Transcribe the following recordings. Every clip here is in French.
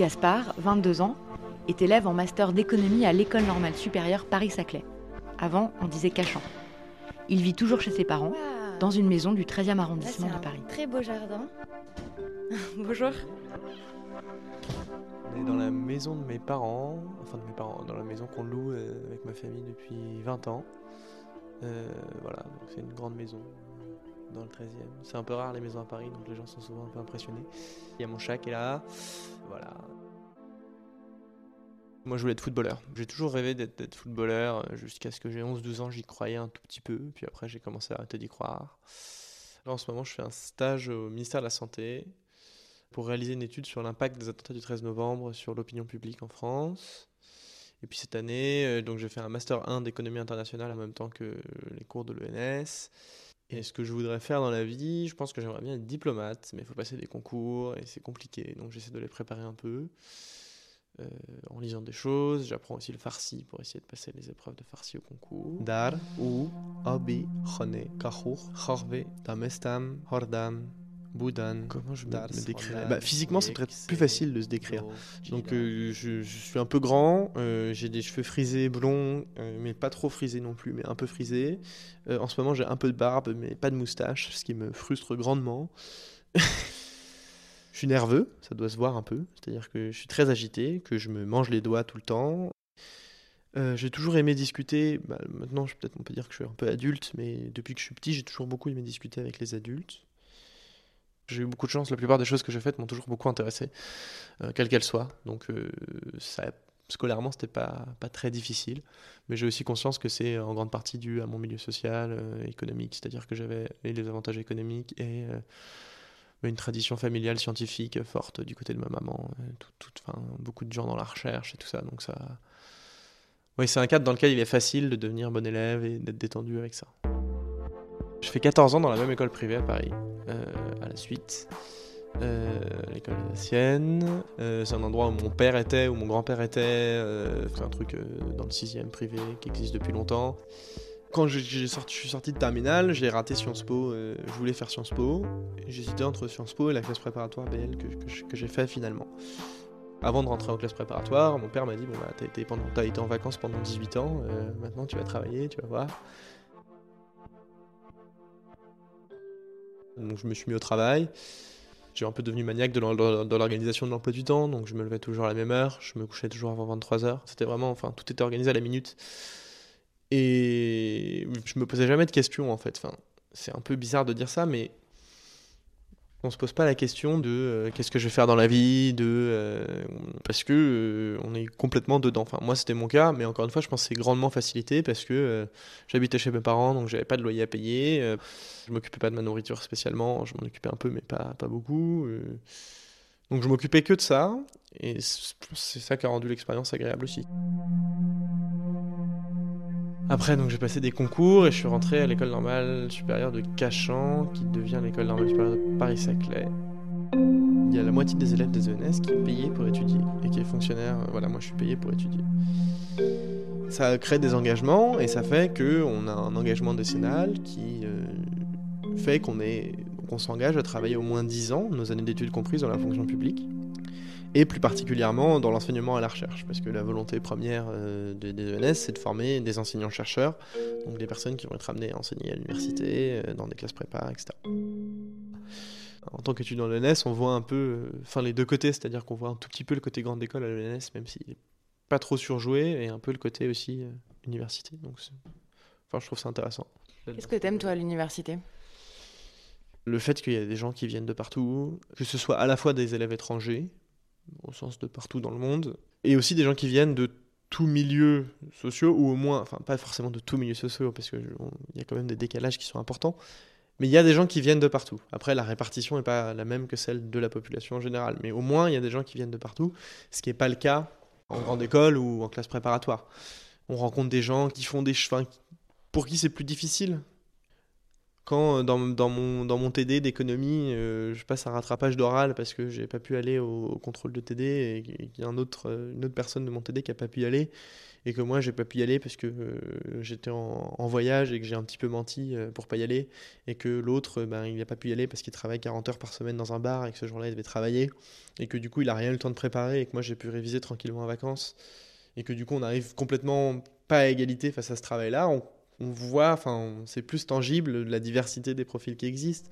Gaspard, 22 ans, est élève en master d'économie à l'école normale supérieure Paris-Saclay. Avant, on disait Cachan. Il vit toujours chez ses parents, dans une maison du 13e arrondissement de Paris. Très beau jardin. Bonjour. On est dans la maison de mes parents, enfin de mes parents, dans la maison qu'on loue euh, avec ma famille depuis 20 ans. Euh, voilà, donc c'est une grande maison dans le 13e. C'est un peu rare les maisons à Paris, donc les gens sont souvent un peu impressionnés. Il y a mon chat qui est là. Voilà. Moi, je voulais être footballeur. J'ai toujours rêvé d'être footballeur euh, jusqu'à ce que j'ai 11-12 ans. J'y croyais un tout petit peu. Puis après, j'ai commencé à arrêter d'y croire. Là, en ce moment, je fais un stage au ministère de la Santé pour réaliser une étude sur l'impact des attentats du 13 novembre sur l'opinion publique en France. Et puis cette année, euh, donc j'ai fait un master 1 d'économie internationale en même temps que les cours de l'ENS. Et ce que je voudrais faire dans la vie, je pense que j'aimerais bien être diplomate, mais il faut passer des concours et c'est compliqué. Donc j'essaie de les préparer un peu euh, en lisant des choses. J'apprends aussi le farsi pour essayer de passer les épreuves de farsi au concours. Dar, ou, abi, khone, kahur, khorve, damestam, hordam. Comment je me, décrirais bah, Physiquement, c'est peut-être plus facile de se décrire. Donc, euh, je, suis un peu grand, euh, j'ai des cheveux frisés, blonds, euh, mais pas trop frisés non plus, mais un peu frisés. en ce moment, j'ai un peu de barbe, mais pas de moustache, ce qui me frustre grandement. je suis nerveux, ça doit se voir un peu. C'est-à-dire que je suis très agité, que je me mange les doigts tout le temps. j'ai toujours aimé discuter. Bah, maintenant, peut-être on peut dire que je suis un peu adulte, mais depuis que je suis petit, j'ai toujours beaucoup aimé discuter avec les adultes. J'ai eu beaucoup de chance. La plupart des choses que j'ai faites m'ont toujours beaucoup intéressé, euh, quelles qu'elles soient. Donc, euh, scolairement, c'était pas, pas très difficile. Mais j'ai aussi conscience que c'est en grande partie dû à mon milieu social, euh, économique. C'est-à-dire que j'avais les avantages économiques et une tradition familiale scientifique forte du côté de ma maman. Tout, beaucoup de gens dans la recherche et tout ça. Donc, ça. Oui, c'est un cadre dans lequel il est facile de devenir bon élève et d'être détendu avec ça. Je fais 14 ans dans la même école privée à Paris, euh, la suite. Euh, l'école sienne. Euh, c'est un endroit où mon père était, où mon grand-père était. c'est un truc dans le 6 privé qui existe depuis longtemps. Quand j'ai sorti, je suis sorti de terminale, j'ai raté Sciences Po. je voulais faire Sciences Po. J'hésitais entre Sciences Po et la classe préparatoire BL que, que j'ai fait finalement. Avant de rentrer en classe préparatoire, mon père m'a dit Bon, bah, t'as été, as été en vacances pendant 18 ans, maintenant tu vas travailler, tu vas voir. Donc je me suis mis au travail. J'ai un peu devenu maniaque de l'organisation de l'emploi du temps, donc je me levais toujours à la même heure, je me couchais toujours avant 23 heures. C'était vraiment, enfin, tout était organisé à la minute. Et je me posais jamais de questions en fait. C'est un peu bizarre de dire ça, mais on se pose pas la question de euh, qu'est-ce que je vais faire dans la vie, de euh, parce que euh, on est complètement dedans. Enfin, moi c'était mon cas, mais encore une fois, je pense que c'est grandement facilité parce que j'habitais chez mes parents, donc j'avais pas de loyer à payer. je m'occupais pas de ma nourriture spécialement, je m'en occupais un peu, mais pas pas beaucoup. donc je m'occupais que de ça, et c'est ça qui a rendu l'expérience agréable aussi. Après, donc j'ai passé des concours et je suis rentré à l'école normale supérieure de Cachan, qui devient l'école normale supérieure de Paris-Saclay. Il y a la moitié des élèves des ENS qui est pour étudier et qui est fonctionnaire. Voilà, moi je suis payé pour étudier. Ça crée des engagements et ça fait qu'on a un engagement décennal qui euh, fait qu'on qu'on s'engage à travailler au moins 10 ans, nos années d'études comprises dans la fonction publique et plus particulièrement dans l'enseignement à la recherche, parce que la volonté première euh, des, ENS, c'est de former des enseignants-chercheurs, donc des personnes qui vont être amenées à enseigner à l'université, euh, dans des classes prépa, etc. En tant qu'étudiant de l'ENS, on voit un peu, euh, enfin les deux côtés, c'est-à-dire qu'on voit un tout petit peu le côté grande école à l'ENS, même s'il n'est pas trop surjoué, et un peu le côté aussi université. Donc, enfin, je trouve ça intéressant. Qu'est-ce que t'aimes toi à l'université? Le fait qu'il y ait des gens qui viennent de partout, que ce soit à la fois des élèves étrangers, au sens de partout dans le monde, et aussi des gens qui viennent de tous milieux sociaux, ou au moins, enfin pas forcément de tous milieux sociaux, parce qu'il y a quand même des décalages qui sont importants, mais il y a des gens qui viennent de partout. Après, la répartition n'est pas la même que celle de la population en général, mais au moins il y a des gens qui viennent de partout, ce qui n'est pas le cas en grande école ou en classe préparatoire. On rencontre des gens qui font des chevins pour qui c'est plus difficile quand dans, dans, mon, TD d'économie, je passe un rattrapage d'oral parce que j'ai pas pu aller au, contrôle de TD et qu'il y a autre, une autre personne de mon TD qui a pas pu y aller et que moi j'ai pas pu y aller parce que euh, j'étais en, voyage et que j'ai un petit peu menti euh, pour pas y aller et que l'autre ben il a pas pu y aller parce qu'il travaille 40 heures par semaine dans un bar et que ce jour-là il devait travailler et que du coup il a rien eu le temps de préparer et que moi j'ai pu réviser tranquillement en vacances et que du coup on arrive complètement pas à égalité face à ce travail-là on voit enfin c'est plus tangible la diversité des profils qui existent.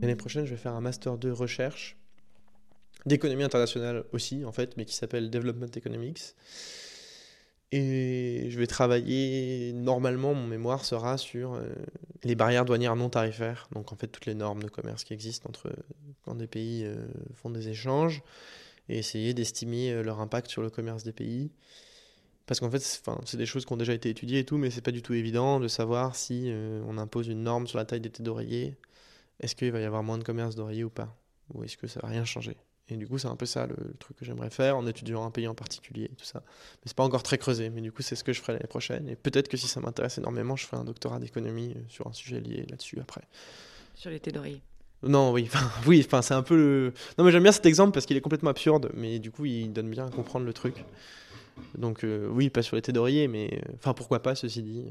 L'année prochaine, je vais faire un Master 2 recherche d'économie internationale aussi, en fait, mais qui s'appelle Development Economics. Et je vais travailler, normalement, mon mémoire sera sur euh, les barrières douanières non tarifaires, donc en fait toutes les normes de commerce qui existent entre quand des pays euh, font des échanges, et essayer d'estimer euh, leur impact sur le commerce des pays. Parce qu'en fait, c'est des choses qui ont déjà été étudiées et tout, mais c'est pas du tout évident de savoir si on impose une norme sur la taille des têtes d'oreiller est-ce qu'il va y avoir moins de commerce d'oreiller ou pas? Ou est-ce que ça va rien changer? Et du coup, c'est un peu ça le, truc que j'aimerais faire en étudiant un pays en particulier et tout ça. Mais c'est pas encore très creusé, mais du coup, c'est ce que je ferai l'année prochaine. Et peut-être que si ça m'intéresse énormément, je ferai un doctorat d'économie euh, sur un sujet lié là-dessus après. Sur les d'oreiller non, oui, oui, c'est un peu le. Non, mais j'aime bien cet exemple parce qu'il est complètement absurde, mais du coup, il donne bien à comprendre le truc. Donc, euh, oui, pas sur les d'oreiller, mais euh, enfin, pourquoi pas, ceci dit.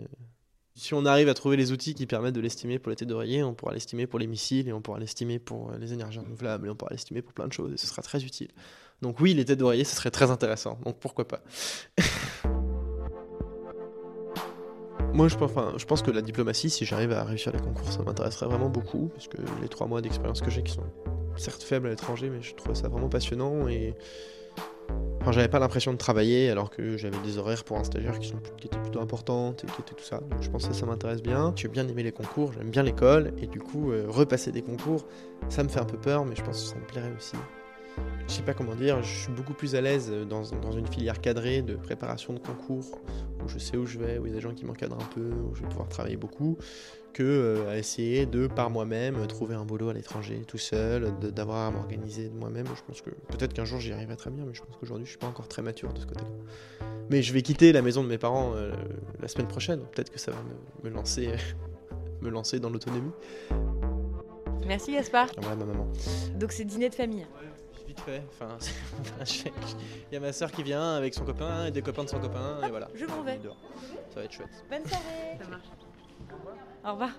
Si on arrive à trouver les outils qui permettent de l'estimer pour les têtes d'oreiller, on pourra l'estimer pour les missiles et on pourra l'estimer pour les énergies renouvelables et on pourra l'estimer pour plein de choses et ce sera très utile. Donc oui, les têtes d'oreiller, ce serait très intéressant. Donc pourquoi pas Moi, je pense, que la diplomatie, si j'arrive à réussir les concours, ça m'intéresserait vraiment beaucoup parce que les trois mois d'expérience que j'ai, qui sont certes faibles à l'étranger, mais je trouve ça vraiment passionnant et Enfin, j'avais pas l'impression de travailler alors que j'avais des horaires pour un stagiaire qui, sont, qui étaient plutôt importantes et qui étaient tout ça. Donc je pense que ça, m'intéresse bien. J'ai bien aimé les concours, j'aime bien l'école et du coup, euh, repasser des concours, ça me fait un peu peur, mais je pense que ça me plairait aussi je sais pas comment dire, je suis beaucoup plus à l'aise dans, dans, une filière cadrée de préparation de concours, où je sais où je vais, où il y a des gens qui m'encadrent un peu, où je vais pouvoir travailler beaucoup, que euh, à essayer de, par moi-même, trouver un boulot à l'étranger tout seul, d'avoir à m'organiser de moi-même. Je pense que peut-être qu'un jour j'y arriverai très bien, mais je pense qu'aujourd'hui je suis pas encore très mature de ce côté-là. Mais je vais quitter la maison de mes parents euh, la semaine prochaine, peut-être que ça va me, me lancer, me lancer dans l'autonomie. Merci Gaspard. Ouais, ma maman. Donc c'est dîner de famille vite fait. Enfin, il y a ma soeur qui vient avec son copain et des copains de son copain et voilà. Je m'en vais. Ça va être chouette. Bonne soirée. Ça marche. Au revoir.